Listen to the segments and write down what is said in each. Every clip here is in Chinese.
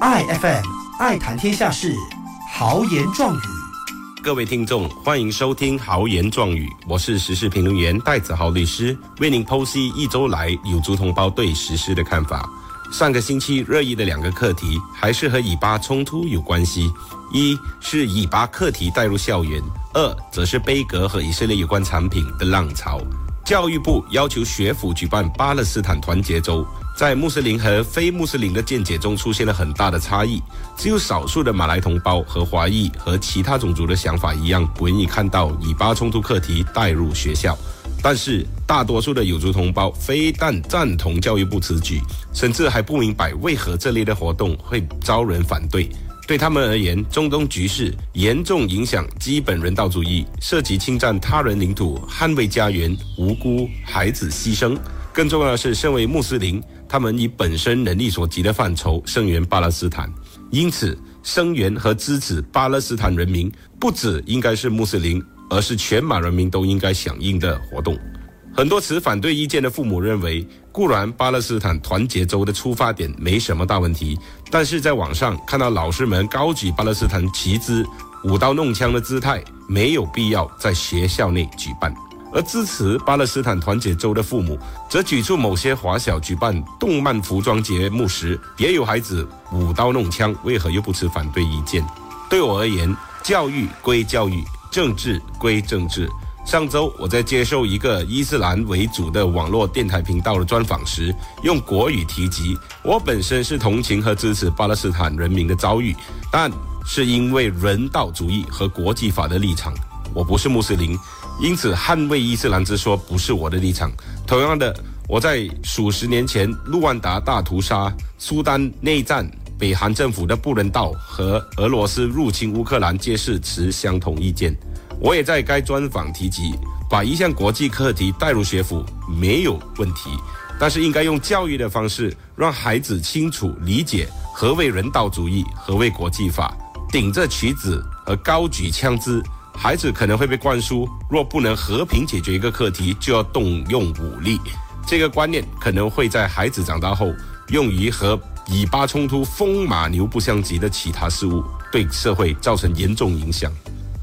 爱 FM 爱谈天下事，豪言壮语。各位听众，欢迎收听豪言壮语，我是时事评论员戴子豪律师，为您剖析一周来有族同胞对时事的看法。上个星期热议的两个课题，还是和以巴冲突有关系。一是以巴课题带入校园，二则是贝格和以色列有关产品的浪潮。教育部要求学府举办巴勒斯坦团结周。在穆斯林和非穆斯林的见解中出现了很大的差异，只有少数的马来同胞和华裔和其他种族的想法一样，不愿意看到以巴冲突课题带入学校。但是大多数的有族同胞非但赞同教育部此举，甚至还不明白为何这类的活动会招人反对。对他们而言，中东局势严重影响基本人道主义，涉及侵占他人领土、捍卫家园、无辜孩子牺牲。更重要的是，身为穆斯林。他们以本身能力所及的范畴声援巴勒斯坦，因此声援和支持巴勒斯坦人民，不只应该是穆斯林，而是全马人民都应该响应的活动。很多持反对意见的父母认为，固然巴勒斯坦团结州的出发点没什么大问题，但是在网上看到老师们高举巴勒斯坦旗帜、舞刀弄枪的姿态，没有必要在学校内举办。而支持巴勒斯坦团结州的父母，则举出某些华小举办动漫服装节目时，也有孩子舞刀弄枪，为何又不持反对意见？对我而言，教育归教育，政治归政治。上周我在接受一个伊斯兰为主的网络电台频道的专访时，用国语提及，我本身是同情和支持巴勒斯坦人民的遭遇，但是因为人道主义和国际法的立场。我不是穆斯林，因此捍卫伊斯兰之说不是我的立场。同样的，我在数十年前卢旺达大屠杀、苏丹内战、北韩政府的不人道和俄罗斯入侵乌克兰，皆是持相同意见。我也在该专访提及，把一项国际课题带入学府没有问题，但是应该用教育的方式，让孩子清楚理解何为人道主义，何为国际法。顶着旗子和高举枪支。孩子可能会被灌输，若不能和平解决一个课题，就要动用武力。这个观念可能会在孩子长大后用于和以巴冲突风马牛不相及的其他事物，对社会造成严重影响。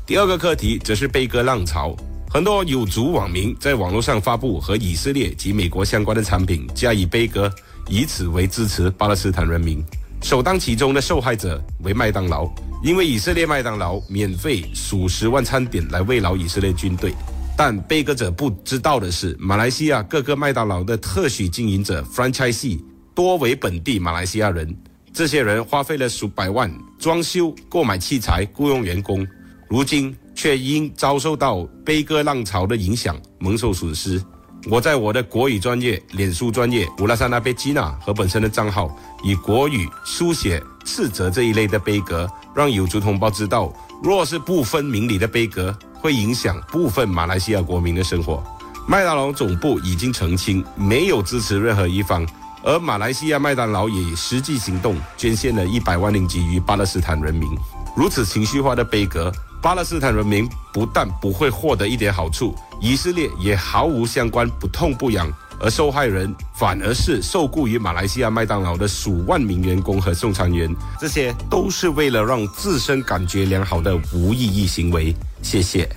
第二个课题则是悲歌浪潮，很多有族网民在网络上发布和以色列及美国相关的产品，加以悲歌，以此为支持巴勒斯坦人民。首当其冲的受害者为麦当劳。因为以色列麦当劳免费数十万餐点来慰劳以色列军队，但被割者不知道的是，马来西亚各个麦当劳的特许经营者 （franchisee） 多为本地马来西亚人。这些人花费了数百万装修、购买器材、雇佣员工，如今却因遭受到悲歌浪潮的影响，蒙受损失。我在我的国语专业、脸书专业乌拉萨那贝基娜和本身的账号，以国语书写斥责这一类的悲歌。让有族同胞知道，若是不分明理的悲歌，会影响部分马来西亚国民的生活。麦当劳总部已经澄清，没有支持任何一方，而马来西亚麦当劳也以实际行动，捐献了一百万令吉于巴勒斯坦人民。如此情绪化的悲歌，巴勒斯坦人民不但不会获得一点好处，以色列也毫无相关，不痛不痒。而受害人反而是受雇于马来西亚麦当劳的数万名员工和送餐员，这些都是为了让自身感觉良好的无意义行为。谢谢。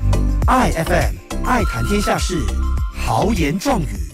i FM 爱谈天下事，豪言壮语。